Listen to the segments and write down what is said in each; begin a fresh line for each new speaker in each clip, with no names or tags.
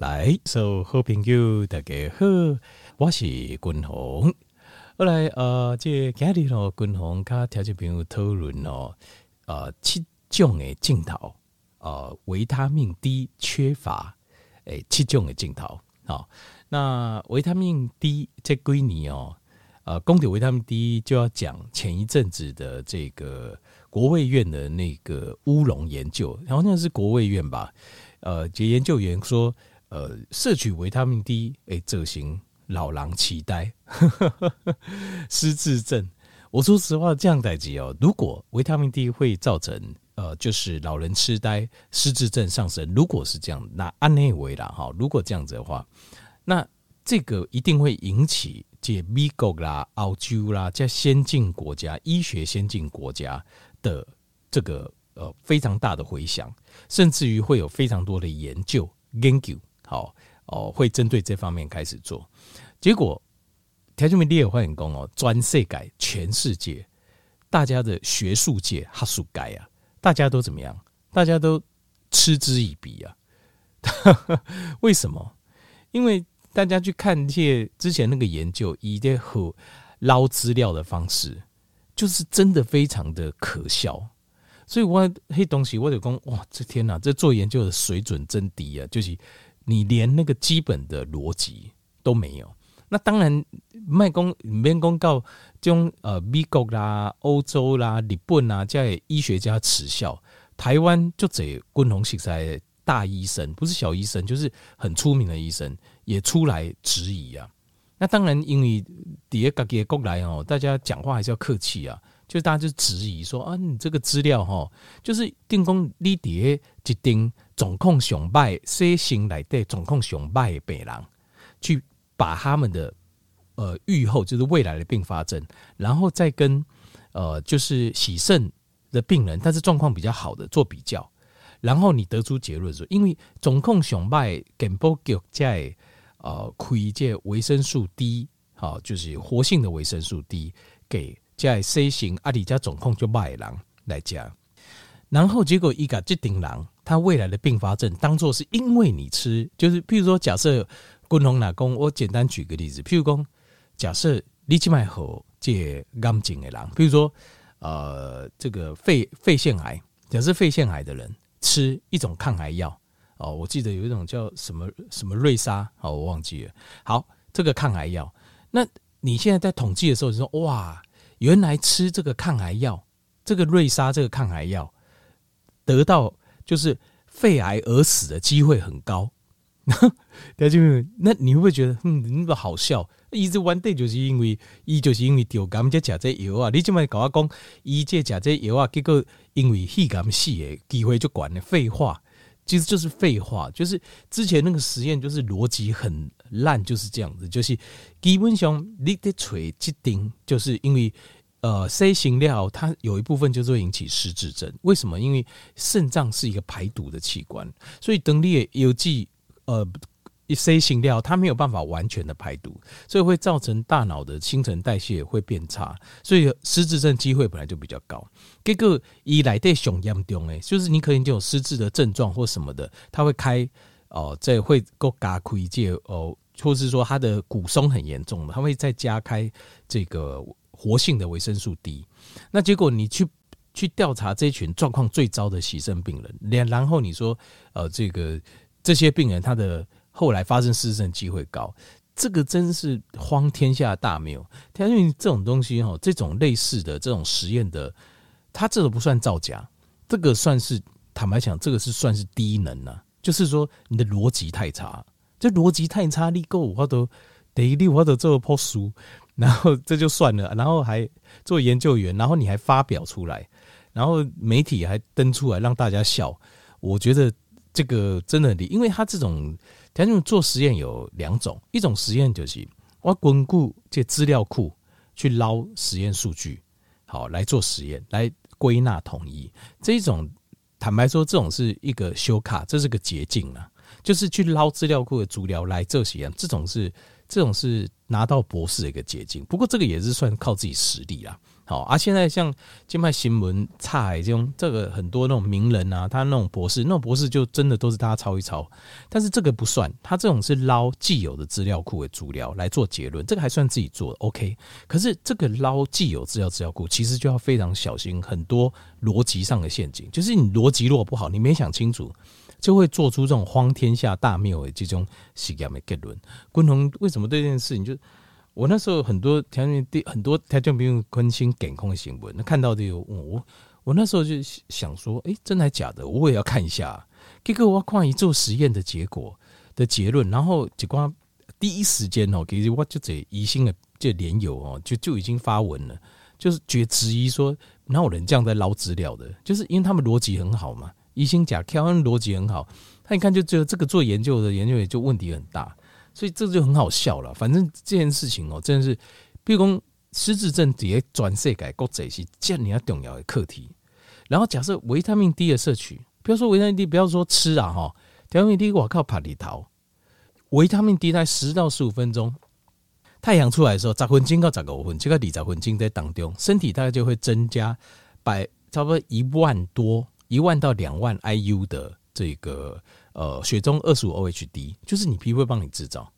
来，所、so, 好朋友大家好，我是君宏。后来呃，这今日咯，君宏跟条件朋友讨论哦，呃，七种的镜头，呃，维他命 D 缺乏，诶、七种的镜头。好，那维他命 D 这归你哦，呃，讲到维他命 D 就要讲前一阵子的这个国卫院的那个乌龙研究，好像是国卫院吧？呃，这研究员说。呃，摄取维他命 D，哎，造成老狼痴呆、失智症。我说实话，这样代志哦。如果维他命 D 会造成呃，就是老人痴呆、失智症上升，如果是这样，那安内维啦哈。如果这样子的话，那这个一定会引起这美国啦、澳洲啦这先进国家、医学先进国家的这个呃非常大的回响，甚至于会有非常多的研究研究。好哦，会针对这方面开始做，结果条件面第二会很工哦，专设改全世界，大家的学术界哈数改啊，大家都怎么样？大家都嗤之以鼻啊！为什么？因为大家去看这些之前那个研究，以这和捞资料的方式，就是真的非常的可笑。所以我黑东西，我就讲哇，这天哪，这做研究的水准真低啊！就是。你连那个基本的逻辑都没有，那当然卖公免公告这种呃美国啦、欧洲啦、日本啦，这些医学家耻笑台湾就这君宏实在大医生，不是小医生，就是很出名的医生也出来质疑啊。那当然，因为底下各个国来哦，大家讲话还是要客气啊。就大家就质疑说啊，你这个资料哈，就是定公你底下一定总控熊拜 C 型来对总控熊拜北狼，去把他们的呃预后就是未来的并发症，然后再跟呃就是喜肾的病人，但是状况比较好的做比较，然后你得出结论说，因为总控熊拜根部局在呃亏这维生素 D 好，就是活性的维生素 D 给。在 C 型阿里加总控就卖狼来讲，然后结果一个这顶狼，他未来的并发症当做是因为你吃，就是譬如说假设共同哪工，我简单举个例子，譬如说假设你去买好这癌症的狼，譬如说呃这个肺肺腺癌，假设肺腺癌的人吃一种抗癌药哦，我记得有一种叫什么什么瑞莎哦，我忘记了。好，这个抗癌药，那你现在在统计的时候，你说哇。原来吃这个抗癌药，这个瑞莎这个抗癌药，得到就是肺癌而死的机会很高。那就那你会不会觉得嗯那么好笑？一直 one day 就是因为一就是因为丢感们家这药啊，你这么搞我讲，一这假这药啊，结果因为肺癌死的机会就管了。废话，其实就是废话，就是之前那个实验就是逻辑很烂，就是这样子，就是基本上你的锤一定就是因为。呃，C 型料它有一部分就是会引起失智症。为什么？因为肾脏是一个排毒的器官，所以等你有记呃 C 型料它没有办法完全的排毒，所以会造成大脑的新陈代谢会变差，所以失智症机会本来就比较高。这个一来对熊严重诶，就是你可能就有失智的症状或什么的，它会开哦，这、会够加开这哦，或是说它的骨松很严重的，它会再加开这个。活性的维生素 D，那结果你去去调查这群状况最糟的洗肾病人，连然后你说，呃，这个这些病人他的后来发生失智机会高，这个真是荒天下大谬。因为这种东西哈，这种类似的这种实验的，它这个不算造假，这个算是坦白讲，这个是算是低能啊，就是说你的逻辑太差，这逻辑太差，你够我都得一我都做破书。然后这就算了，然后还做研究员，然后你还发表出来，然后媒体还登出来让大家笑。我觉得这个真的，因为他这种，他这种做实验有两种，一种实验就是我巩固这资料库去捞实验数据，好来做实验，来归纳统一。这种坦白说，这种是一个修卡，这是个捷径啊，就是去捞资料库的资料来做实验，这种是。这种是拿到博士的一个捷径。不过这个也是算靠自己实力啦。好啊，现在像金派新闻、菜这种，这个很多那种名人啊，他那种博士，那种博士就真的都是大家抄一抄。但是这个不算，他这种是捞既有的资料库的主料来做结论，这个还算自己做的 OK。可是这个捞既有资料资料库，其实就要非常小心，很多逻辑上的陷阱，就是你逻辑如果不好，你没想清楚，就会做出这种荒天下大谬的这种实验的结论。昆同为什么对这件事情就？我那时候很多条件低，很多条件比如关心监控的新闻，那看到的有我，我那时候就想说，哎、真的还假的？我也要看一下。结果我看一做实验的结果的结论，然后结果第一时间哦，其实我就这疑心的这连友哦，就就已经发文了，就是觉质疑说，哪有人这样在捞资料的？就是因为他们逻辑很好嘛，疑心假挑，他们逻辑很好，他一看就觉得这个做研究的研究员就问题很大。所以这就很好笑了。反正这件事情哦，真的是，比如说失智症底下转世改国贼是这样重要的课题。然后假设维他命 D 的摄取，不要说维他命 D，不要说吃啊哈，维他命 D 我靠爬里头，维他命 D 在十到十五分钟，太阳出来的时候，十分钟到十五分钟，这个二十分钟在当中，身体大概就会增加百差不多一万多一万到两万 IU 的这个。呃，血中二十五 OHD 就是你皮肤会帮你制造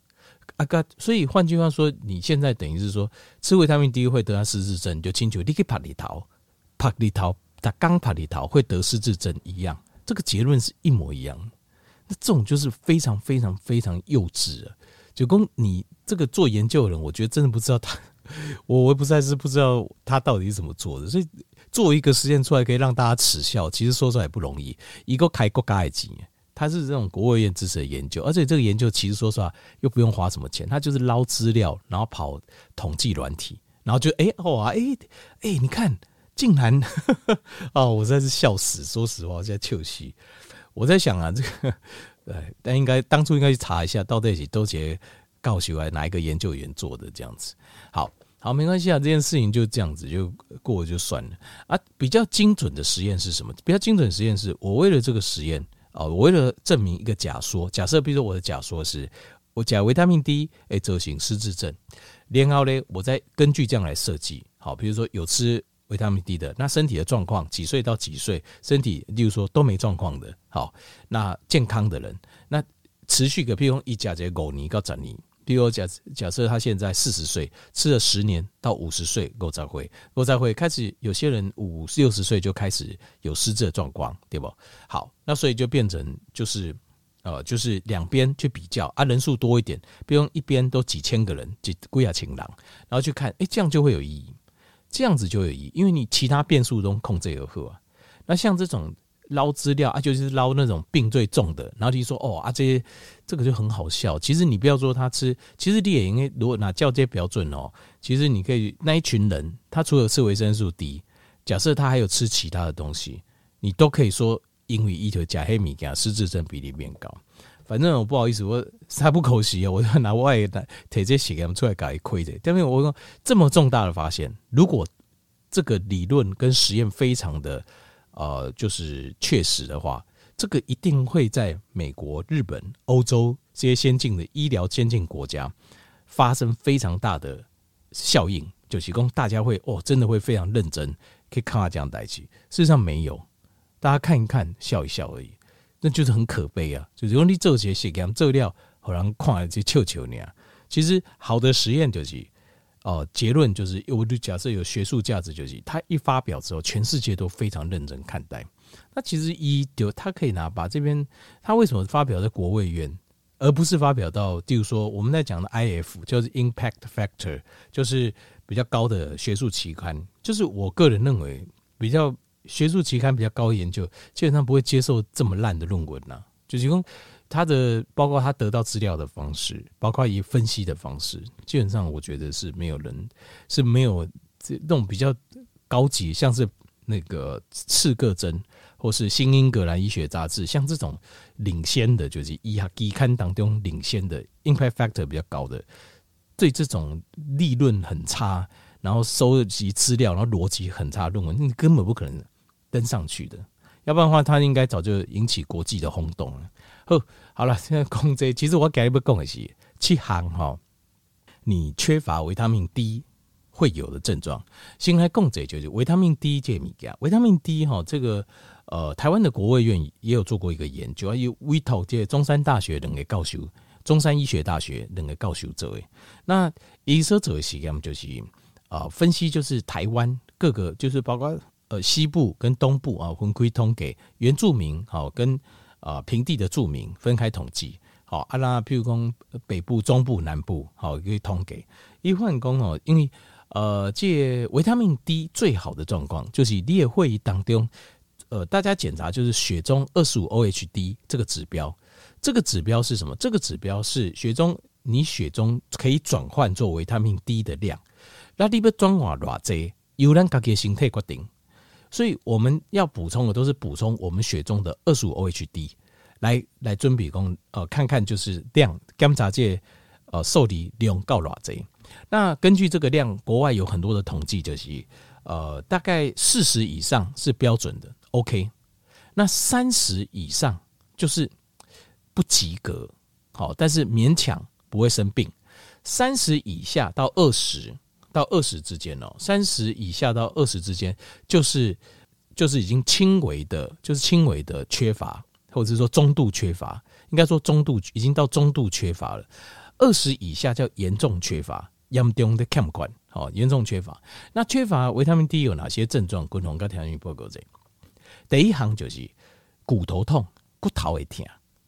啊哥，所以换句话说，你现在等于是说吃维他命 D 会得到失智症，就清楚你可以帕里桃，帕里桃，他刚帕里桃会得失智症一样，这个结论是一模一样。那这种就是非常非常非常幼稚啊！就公你这个做研究的人，我觉得真的不知道他，我我不再是不知道他到底是怎么做的，所以做一个实验出来可以让大家耻笑，其实说出来也不容易，一个开国家的钱。他是这种国务院支持的研究，而且这个研究其实说实话又不用花什么钱，他就是捞资料，然后跑统计软体，然后就哎哇哎哎，你看竟然 哦，我实在是笑死！说实话，我现在糗戏。我在想啊，这个对，但应该当初应该去查一下，到底是都结告诉我哪一个研究员做的这样子。好好，没关系啊，这件事情就这样子就过了就算了啊。比较精准的实验是什么？比较精准的实验是我为了这个实验。哦，我为了证明一个假说，假设比如说我的假说是，我假维他命 D 诶，造成失智症，然后呢，我再根据这样来设计，好，比如说有吃维他命 D 的，那身体的状况几岁到几岁，身体例如说都没状况的，好，那健康的人，那持续个，譬如说一假节五年到十年。比如假假设他现在四十岁，吃了十年到五十岁，够再会，够再会开始，有些人五六十岁就开始有失智的状况，对不？好，那所以就变成就是呃，就是两边去比较啊，人数多一点，比如一边都几千个人，几贵啊情郎，然后去看，哎、这样就会有意义，这样子就有意义，因为你其他变数都控制而后啊，那像这种。捞资料啊，就是捞那种病最重的，然后就说哦啊，这些这个就很好笑。其实你不要说他吃，其实你也应该如果拿较这些标准哦，其实你可以那一群人，他除了吃维生素 D，假设他还有吃其他的东西，你都可以说因为一头假黑米给失智症比例变高。反正我不好意思，我三不口惜，我就拿外的铁这写给他们出来改亏的。因为我说这么重大的发现，如果这个理论跟实验非常的。呃，就是确实的话，这个一定会在美国、日本、欧洲这些先进的医疗先进国家发生非常大的效应，就提供大家会哦，真的会非常认真，可以看到这样代志。事实上没有，大家看一看，笑一笑而已，那就是很可悲啊！就是用你做些实验做料，好像看了就笑笑呢。其实好的实验就是。哦，结论就是，我就假设有学术价值，就是他一发表之后，全世界都非常认真看待。那其实一就他可以拿把这边，他为什么发表在国卫院，而不是发表到，例如说我们在讲的 IF，就是 Impact Factor，就是比较高的学术期刊。就是我个人认为，比较学术期刊比较高研究，基本上不会接受这么烂的论文呐，就是说。他的包括他得到资料的方式，包括以分析的方式，基本上我觉得是没有人是没有这种比较高级，像是那个刺个针或是新英格兰医学杂志，像这种领先的，就是医学期刊当中领先的 impact factor 比较高的，对这种利润很差，然后收集资料，然后逻辑很差论文，你根本不可能登上去的。要不然的话，他应该早就引起国际的轰动了。好，好了，现在讲这，其实我给你们讲的是七行哈，你缺乏维他命 D 会有的症状。先来共者就是维他命 D 这物件，维他命 D 哈，这个呃，台湾的国卫院也有做过一个研究，有委托这中山大学两个教授，中山医学大学两个教授做的。那医生做的实验就是啊、呃，分析就是台湾各个，就是包括呃西部跟东部啊，分归通给原住民好跟啊、呃、平地的住民分开统计。好，阿拉，譬如讲北部、中部、南部，好，可以统计。一换工哦，因为呃，这维他命 D 最好的状况，就是列会议当中，呃，大家检查就是血中二十五 OHD 这个指标。这个指标是什么？这个指标是血中你血中可以转换做维他命 D 的量。那你要转换偌济，由咱家己身体决定。所以我们要补充的都是补充我们血中的二十五 OHD。来来准备讲，呃，看看就是量检查这呃受体量够偌济。那根据这个量，国外有很多的统计，就是呃大概四十以上是标准的，OK。那三十以上就是不及格，好，但是勉强不会生病。三十以下到二十到二十之间哦，三十以下到二十之间就是就是已经轻微的，就是轻微的缺乏。或者是说中度缺乏，应该说中度已经到中度缺乏了。二十以下叫严重缺乏，严重的看不惯，好，严重缺乏。那缺乏维他命 D 有哪些症状？共同跟条件报告这。第一行就是骨头痛，骨头会疼。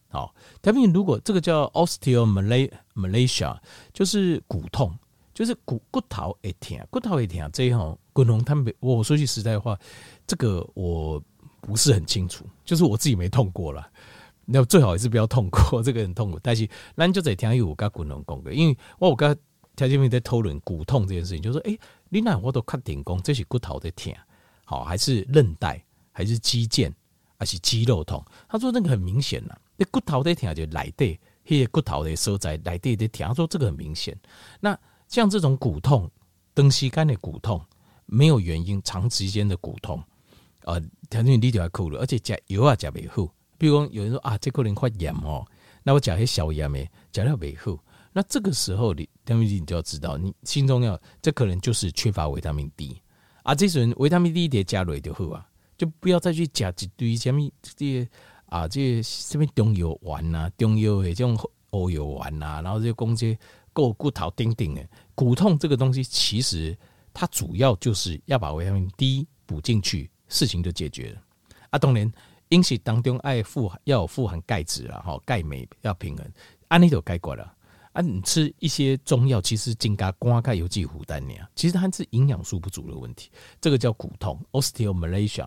好，条件如果这个叫 osteomalacia，就是骨痛，就是骨骨头会疼，骨头会疼。这一行共同他们，我说句实在话，这个我。不是很清楚，就是我自己没痛过了。那最好也是不要痛过，这个很痛苦。但是咱就在听有我跟骨龙讲的，因为我有跟条件面在讨论骨痛这件事情，就说：哎、你那我都确定讲这是骨头在疼，好还是韧带，还是肌腱，还是肌肉痛？他说那个很明显呐，那骨头在疼就来对，那些骨头的所在来对在疼。他说这个很明显。那像这种骨痛，长时间的骨痛，没有原因，长时间的骨痛。呃，条件你就要哭了，而且食药啊食袂好。比如讲，有人说啊，这可能发炎哦，那我食些消炎的，食了袂好。那这个时候你，条件你就要知道，你心中要，这可能就是缺乏维他命 D 啊。这时候维他命 D 得加落就好啊，就不要再去加一堆什么这些啊，这些什么中药丸呐、中药的这种欧药丸呐，然后这些攻击够骨头顶顶的骨痛这个东西，其实它主要就是要把维他命 D 补进去。事情就解决了啊！当然，饮食当中爱富要有富含钙质啊，哈，钙镁要平衡，按呢就该过了啊！你吃一些中药，其实增加肝钙有机负担呢，其实它是营养素不足的问题，这个叫骨痛 （osteomalacia）。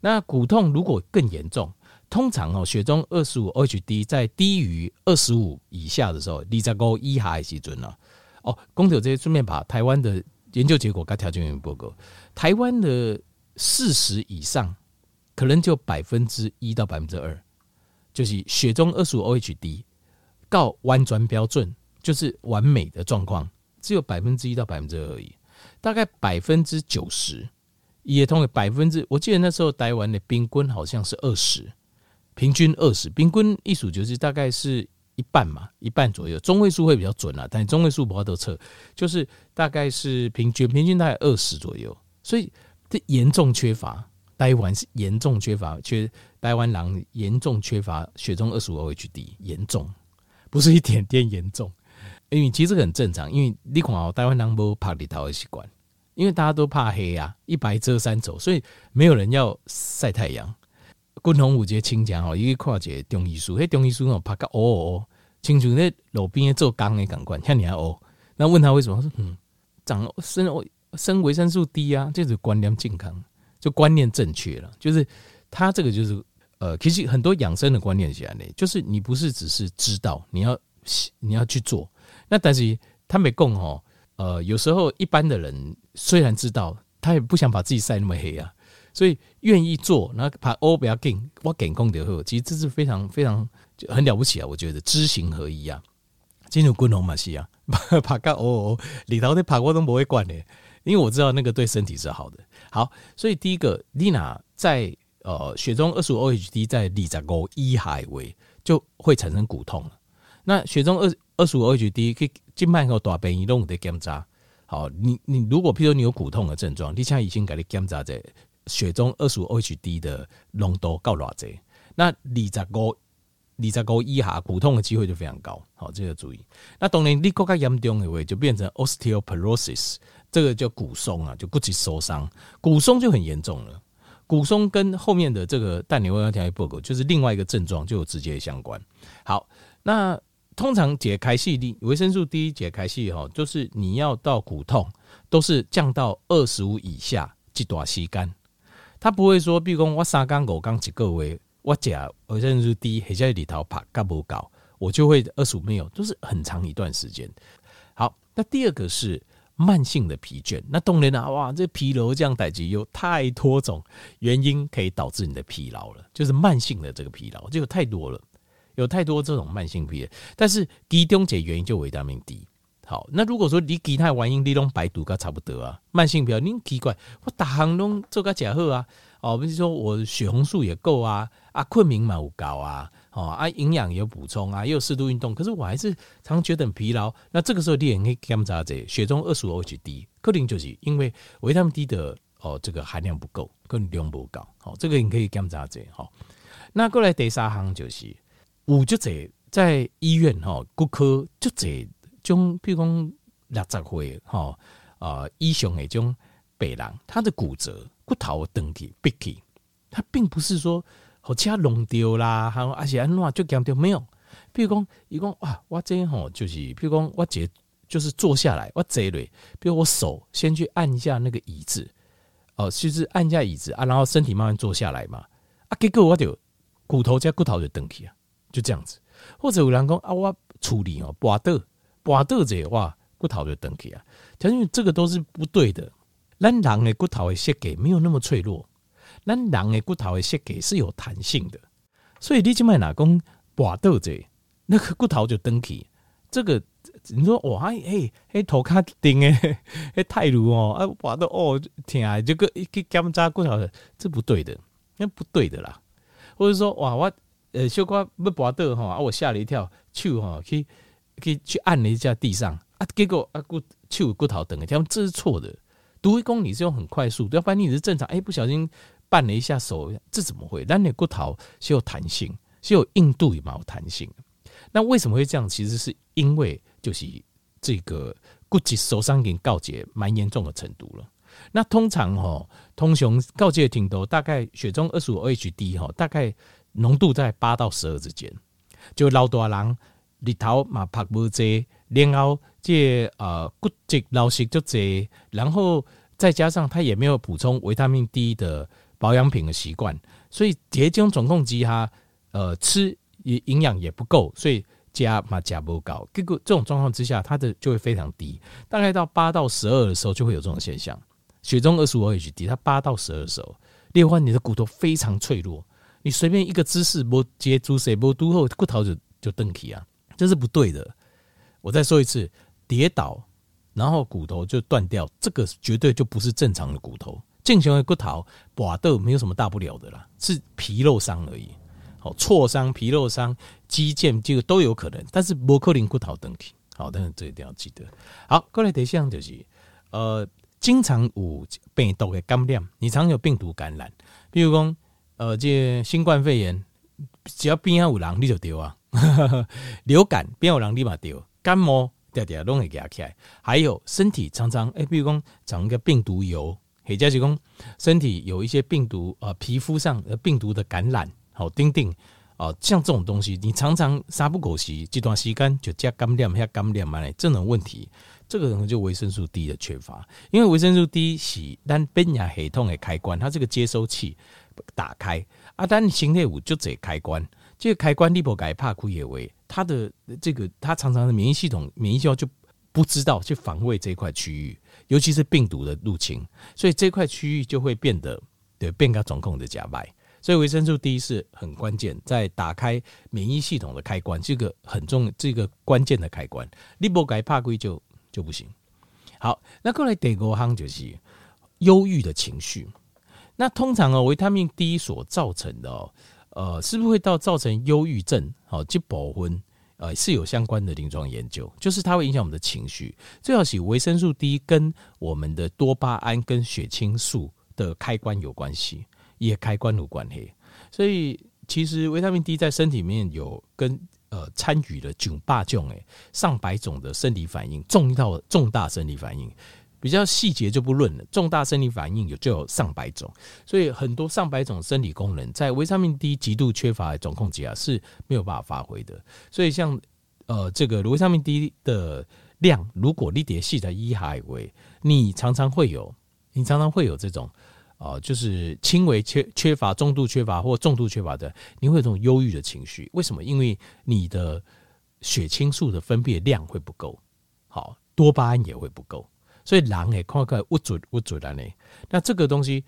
那骨痛如果更严重，通常哦，血中二十五 HD 在低于二十五以下的时候，你再高一下还是准了哦。公投这些顺便把台湾的研究结果跟条件员报告，台湾的。四十以上，可能就百分之一到百分之二，就是血中二十五 OHD 告弯转标准，就是完美的状况，只有百分之一到百分之二而已。大概百分之九十，也同为百分之，我记得那时候台湾的冰棍好像是二十，平均二十，冰棍一数就是大概是一半嘛，一半左右，中位数会比较准啦，但中位数不好都测，就是大概是平均，平均大概二十左右，所以。这严重缺乏，台湾是严重缺乏，缺台湾狼严重缺乏血中二十五 OHD，严重，不是一点点严重，因为其实很正常，因为你看哦，台湾人没怕日头的习惯，因为大家都怕黑啊，一白遮三丑，所以没有人要晒太阳。共同五节清讲哦，一个跨节中医师，那中医师哦，怕个哦哦，清楚那路边做工的感官，像你还哦，那问他为什么？他说嗯，长生哦。生维生素 D 啊，这是观念健康，就观念正确了。就是他这个就是呃，其实很多养生的观念起来呢，就是你不是只是知道，你要你要去做。那但是他没供哦，呃，有时候一般的人虽然知道，他也不想把自己晒那么黑啊，所以愿意做，然后把欧不要给我给功德后，其实这是非常非常就很了不起啊！我觉得知行合一啊，进入共同嘛是啊，拍个哦哦，里头的拍我都不会管的。因为我知道那个对身体是好的，好，所以第一个丽娜在呃血中二十五 OHD 在二十五以下为就会产生骨痛了。那血中二二十五 O H D，可以静脉和大便移动的检查。好，你你如果譬如你有骨痛的症状，你现在已经给你检查在血中二十五 OH D 的浓度够偌济，那二十五二十五以下骨痛的机会就非常高。好，这个注意。那当然你更加严重的话，就变成 osteoporosis，这个叫骨松啊，就骨质受伤，骨松就很严重了。骨松跟后面的这个蛋牛腰条约报告，就是另外一个症状就有直接相关。好，那通常解开系的维生素 D 解开系哈，就是你要到骨痛都是降到二十五以下这段时间，他不会说，比如说我三缸五缸几个月，我解维生素 D 还在里头爬干不搞，我就会二十五没有，都是很长一段时间。好，那第二个是。慢性的疲倦，那当然了，哇，这疲劳这样代志有太多种原因可以导致你的疲劳了，就是慢性的这个疲劳就有太多了，有太多这种慢性疲劳。但是其中解原因就维他命 D。好，那如果说你其他原因你拢排毒个差不多啊，慢性疲劳，你奇怪，我大项拢做个假好啊，哦，比如说我血红素也够啊，啊，困眠嘛有够啊。哦啊，营养有补充啊，也有适度运动，可是我还是常觉得很疲劳。那这个时候你也可以检查这血中二十五 H D，，可能就是因为维他命 D 的哦这个含量不够，可能量不高。好，这个你可以检查这好。那过来第三项就是，五就这在医院哈骨科就这种，譬如讲六十岁哈啊以上那种病人，他的骨折骨头断去闭去，他并不是说。好车弄丢啦，还有而且安怎就讲掉没有？比如讲，伊讲哇，我这吼就是，比如讲我这就是坐下来，我这类，比如我手先去按一下那个椅子，哦，就是按一下椅子啊，然后身体慢慢坐下来嘛，啊，结果我就骨头加骨头就断去啊，就这样子。或者有人讲啊，我处理哦，拔豆拔豆这哇，骨头就断去啊，因为这个都是不对的。咱人的骨头的设计没有那么脆弱。咱人的骨头的设计是有弹性的，所以你即卖哪讲拔豆者，那个骨头就断去。这个你说哇，嘿，嘿，头壳顶诶，嘿，太鲁哦，啊，拔豆哦，天啊，这个一个检查骨头，这不对的，那不对的啦。或者说哇，我呃小可要拔豆哈，啊，我吓了一跳，手哈去去去按了一下地上啊，结果啊骨手骨头等了，他们这是错的。读一公里是用很快速，要不然你是正常，哎，不小心。绊了一下手，这怎么会？那你骨头是有弹性，是有硬度也蛮有弹性。那为什么会这样？其实是因为就是这个骨质受伤已经告诫蛮严重的程度了。那通常哈，通常告诫挺多，大概血中二十五 HD 哈，大概浓度在八到十二之间。就老大人里头嘛，拍不济，然后这呃骨质流失就济，然后再加上他也没有补充维他命 D 的。保养品的习惯，所以这种总控机哈，呃，吃也营养也不够，所以加嘛加不高。结果这种状况之下，它的就会非常低，大概到八到十二的时候就会有这种现象。血中二十五 HD，，它八到十二的时候，另外你的骨头非常脆弱，你随便一个姿势不接住谁不都后骨头就就断起啊，这是不对的。我再说一次，跌倒然后骨头就断掉，这个绝对就不是正常的骨头。正常的骨头拔豆没有什么大不了的啦，是皮肉伤而已。好，挫伤、皮肉伤、肌腱这个都有可能，但是不可能骨头断去。好，但是这一定要记得。好，过来第四项就是，呃，经常有病毒的感染，你常有病毒感染，比如讲，呃，这个、新冠肺炎，只要边上有人你就丢啊，流感边有人立马丢，感冒点点拢会夹起来，还有身体常常哎、欸，比如讲长一个病毒疣。或者是讲身体有一些病毒，呃，皮肤上呃病毒的感染，好，叮叮，哦，像这种东西，你常常三不五时，这段时间就加感染，加感染嘛嘞，这种问题，这个可能就维生素 D 的缺乏，因为维生素 D 是咱免疫系统的开关，它这个接收器打开，啊，但身体有就这开关，这个开关你不该怕开也为，它的这个它常常的免疫系统免疫细胞就不知道去防卫这块区域。尤其是病毒的入侵，所以这块区域就会变得对变个总控的假败，所以维生素 D 是很关键，在打开免疫系统的开关，这个很重，这个关键的开关，你不该怕归就就不行。好，那过来第五项就是忧郁的情绪。那通常哦，维他命 D 所造成的哦，呃，是不是会到造成忧郁症？好，这部分呃是有相关的临床研究，就是它会影响我们的情绪。最好是维生素 D 跟我们的多巴胺跟血清素的开关有关系，也开关有关系。所以其实维他命 D 在身体里面有跟呃参与了九八种诶上百种的生理反应，重到重大生理反应。比较细节就不论了，重大生理反应有就有上百种，所以很多上百种生理功能在维他命 D 极度缺乏的状况下是没有办法发挥的。所以像呃这个维他命 D 的量，如果你叠细在一海为，你常常会有，你常常会有这种啊就是轻微缺缺乏、中度缺乏或重度缺乏的，你会有这种忧郁的情绪。为什么？因为你的血清素的分泌量会不够，好，多巴胺也会不够。所以人诶，看看不准不准的呢。那这个东西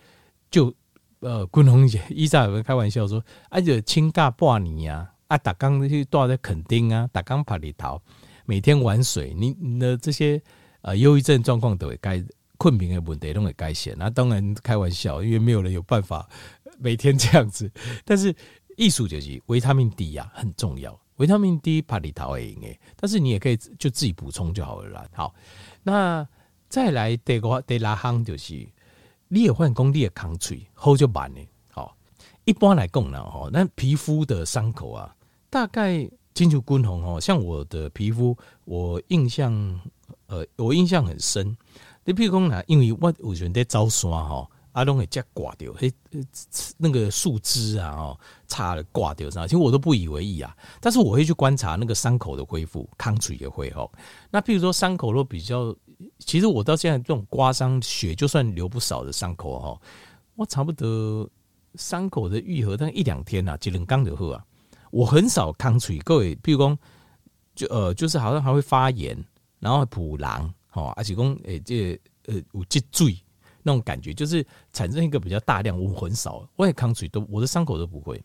就呃，滚红姐伊在有人开玩笑说，啊就请假半年啊，啊打刚去住在垦丁啊，打刚爬里头，每天玩水，你你的这些呃忧郁症状况都会改，困眠的问题都会改善。那当然开玩笑，因为没有人有办法每天这样子。但是艺术就是维他命 D 呀、啊、很重要，维他命 D 爬里头诶，但是你也可以就自己补充就好了啦。好，那。再来第个第六项就是，你也换工，你也扛嘴好就慢呢。好，一般来讲呢，吼，那皮肤的伤口啊，大概金球均红哦。像我的皮肤，我印象，呃，我印象很深。你譬如讲呢，因为我有时在走山哈，阿东会接挂掉，嘿，那个树枝啊，哦，插了挂掉上，其实我都不以为意啊。但是我会去观察那个伤口的恢复，扛嘴也会哈。那譬如说伤口若比较。其实我到现在这种刮伤血就算流不少的伤口哈，我差不多伤口的愈合，但一两天呐、啊，几两刚就好啊。我很少抗水，各位，譬如说就呃，就是好像还会发炎，然后普狼，哈，而且讲诶，这呃有积水那种感觉，就是产生一个比较大量，我很少，我也抗水都，我的伤口都不会，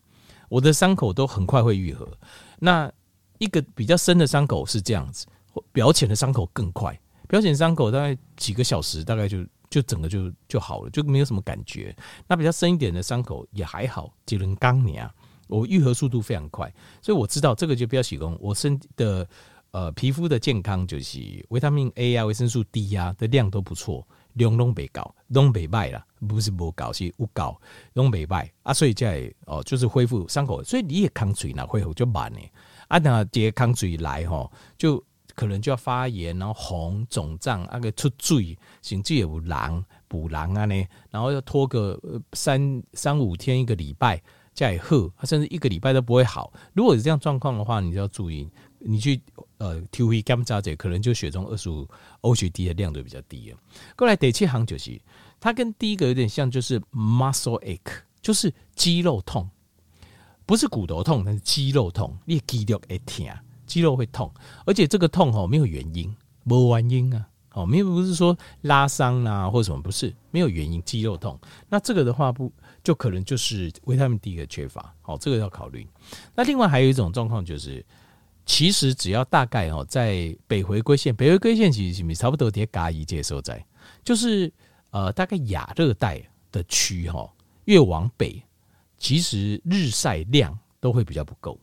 我的伤口都很快会愈合。那一个比较深的伤口是这样子，表浅的伤口更快。表浅伤口大概几个小时，大概就就整个就就好了，就没有什么感觉。那比较深一点的伤口也还好，几轮钢黏，我愈合速度非常快，所以我知道这个就比较喜功。我身的呃皮肤的健康就是维他命 A 啊、维生素 D 啊的量都不错，量都没高，都没败啦，不是不高，是不高，都没败啊。所以在哦，就是恢复伤口，所以你也抗水呢，恢复就慢呢。啊，那这些抗水来吼就。可能就要发炎，然后红肿胀，那个出水，甚至有狼补狼啊呢，然后要拖个三三五天一个礼拜再喝，甚至一个礼拜都不会好。如果是这样状况的话，你就要注意，你去呃 T V Gamma 查可能就血中二十五 O 血 D 的量就比较低了。过来第七行就是，它跟第一个有点像，就是 muscle ache，就是肌肉痛，不是骨头痛，但是肌肉痛，你肌肉会痛。肌肉会痛，而且这个痛哦没有原因，没原因啊，哦没有不是说拉伤啊或什么，不是没有原因，肌肉痛。那这个的话不就可能就是维他命 D 的缺乏，好，这个要考虑。那另外还有一种状况就是，其实只要大概哦在北回归线，北回归线其实差不多在嘉义接收在，就是呃大概亚热带的区哈，越往北，其实日晒量都会比较不够。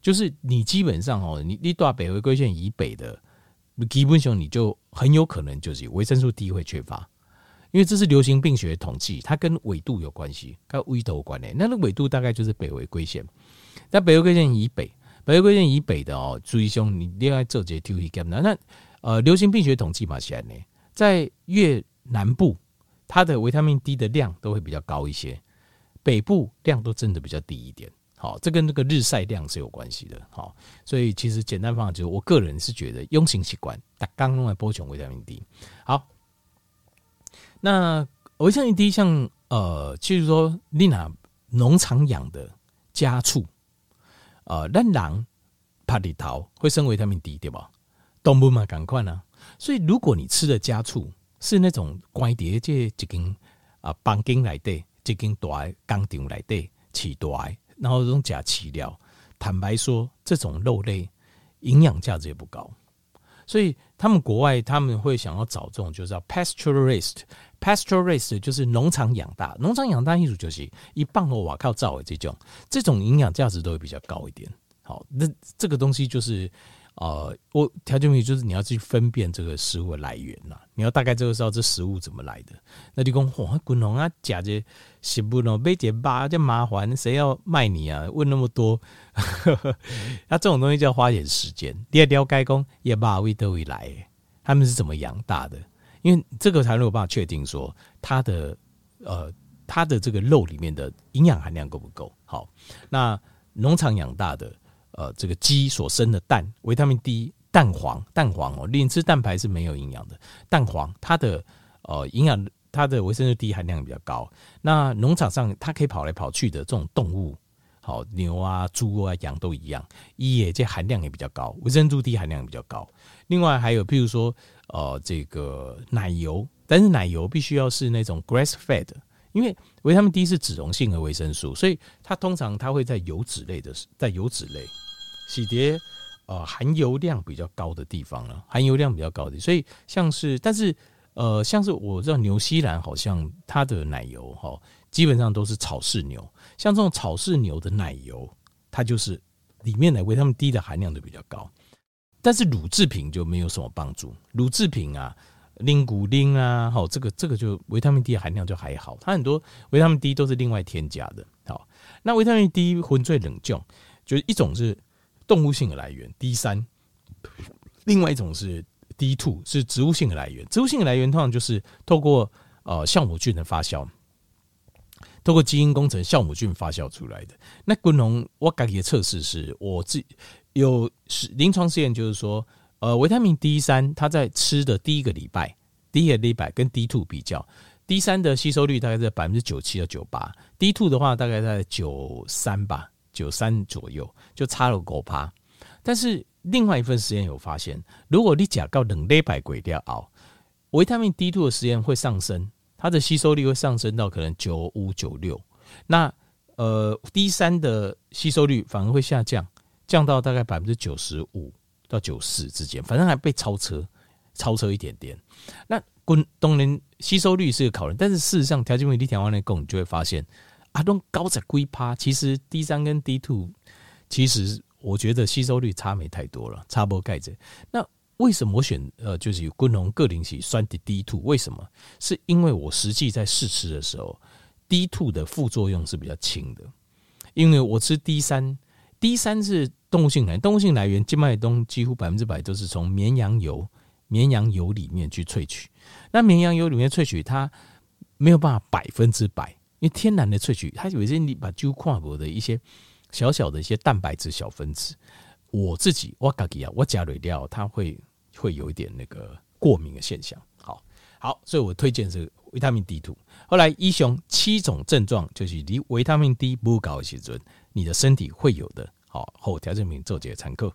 就是你基本上哦，你你到北回归线以北的，基本上你就很有可能就是维生素 D 会缺乏，因为这是流行病学统计，它跟纬度有关系，跟纬度有关联。那那纬度大概就是北回归线，那北回归线以北，北回归线以北的哦，注意兄，你另外做这些 T V Gap 那呃，流行病学统计嘛，显然呢，在越南部，它的维他命 D 的量都会比较高一些，北部量都真的比较低一点。好，这跟那个日晒量是有关系的。好，所以其实简单方法就是，我个人是觉得用型习惯，打刚用来补充维他命 D。好，那维他命 D 像呃，就是说，你拿农场养的家畜，呃，让狼怕里头会生维他命 D 对吧？动物嘛，赶快呢。所以如果你吃的家畜是那种乖碟，这一根啊，绑筋来的，这根大钢钉来的，起大。然后这种假饲料，坦白说，这种肉类营养价值也不高，所以他们国外他们会想要找这种，就是叫 pasture raised，pasture raised 就是农场养大，农场养大意思就是一棒的瓦靠造的这种，这种营养价值都会比较高一点。好，那这个东西就是。呃，我条件品就是你要去分辨这个食物的来源呐，你要大概知道这食物怎么来的。那你讲哇，滚龙啊，假这食物呢，被解吧，这麻烦，谁要卖你啊？问那么多，那这种东西就要花点时间。第二条该讲也把味都会来，他们是怎么养大的？因为这个才能有办法确定说它的呃它的这个肉里面的营养含量够不够好。那农场养大的。呃，这个鸡所生的蛋，维他命 D 蛋黄，蛋黄哦，你吃蛋白是没有营养的。蛋黄它的呃营养，它的维生素 D 含量比较高。那农场上它可以跑来跑去的这种动物，好牛啊、猪啊、羊都一样，也这含量也比较高，维生素 D 含量也比较高。另外还有譬如说呃这个奶油，但是奶油必须要是那种 grass fed。因为维他命 D 是脂溶性的维生素，所以它通常它会在油脂类的，在油脂类。洗碟，呃，含油量比较高的地方了，含油量比较高的，所以像是，但是，呃，像是我知道纽西兰好像它的奶油哈，基本上都是草饲牛，像这种草饲牛的奶油，它就是里面的维他命 D 的含量都比较高，但是乳制品就没有什么帮助，乳制品啊，零谷零啊，好，这个这个就维他命 D 含量就还好，它很多维他命 D 都是另外添加的，好，那维他命 D 混最冷冻，就是一种是。动物性的来源 D 三，另外一种是 D two，是植物性的来源。植物性的来源通常就是透过呃酵母菌的发酵，透过基因工程酵母菌发酵出来的。那滚龙我感觉测试是我自己有是临床试验，就是说呃维他命 D 三，它在吃的第一个礼拜，第一个礼拜跟 D two 比较，D 三的吸收率大概在百分之九七到九八，D two 的话大概在九三吧。九三左右就差了五趴，但是另外一份实验有发现，如果你甲到两礼拜鬼掉熬，维他命 D two 的实验会上升，它的吸收率会上升到可能九五九六，那呃 D 三的吸收率反而会下降，降到大概百分之九十五到九四之间，反正还被超车，超车一点点。那滚当然吸收率是个考虑，但是事实上条件为你调完来供，你就会发现。阿东高在龟趴，其实 D 三跟 D two，其实我觉得吸收率差没太多了，差不多盖着。那为什么我选呃，就是有滚龙个零起酸的 D two？为什么？是因为我实际在试吃的时候，D two 的副作用是比较轻的。因为我吃 D 三，D 三是动物性来源，动物性来源，金麦东几乎百分之百都是从绵羊油、绵羊油里面去萃取。那绵羊油里面萃取，它没有办法百分之百。因为天然的萃取，它有一些你把旧矿物的一些小小的一些蛋白质小分子，我自己我自己啊，我加蕊料，它会会有一点那个过敏的现象。好，好，所以我推荐是维他命 D two。后来医雄七种症状就是你维他命 D 不高的时候，你的身体会有的。好，后条件品做解参考。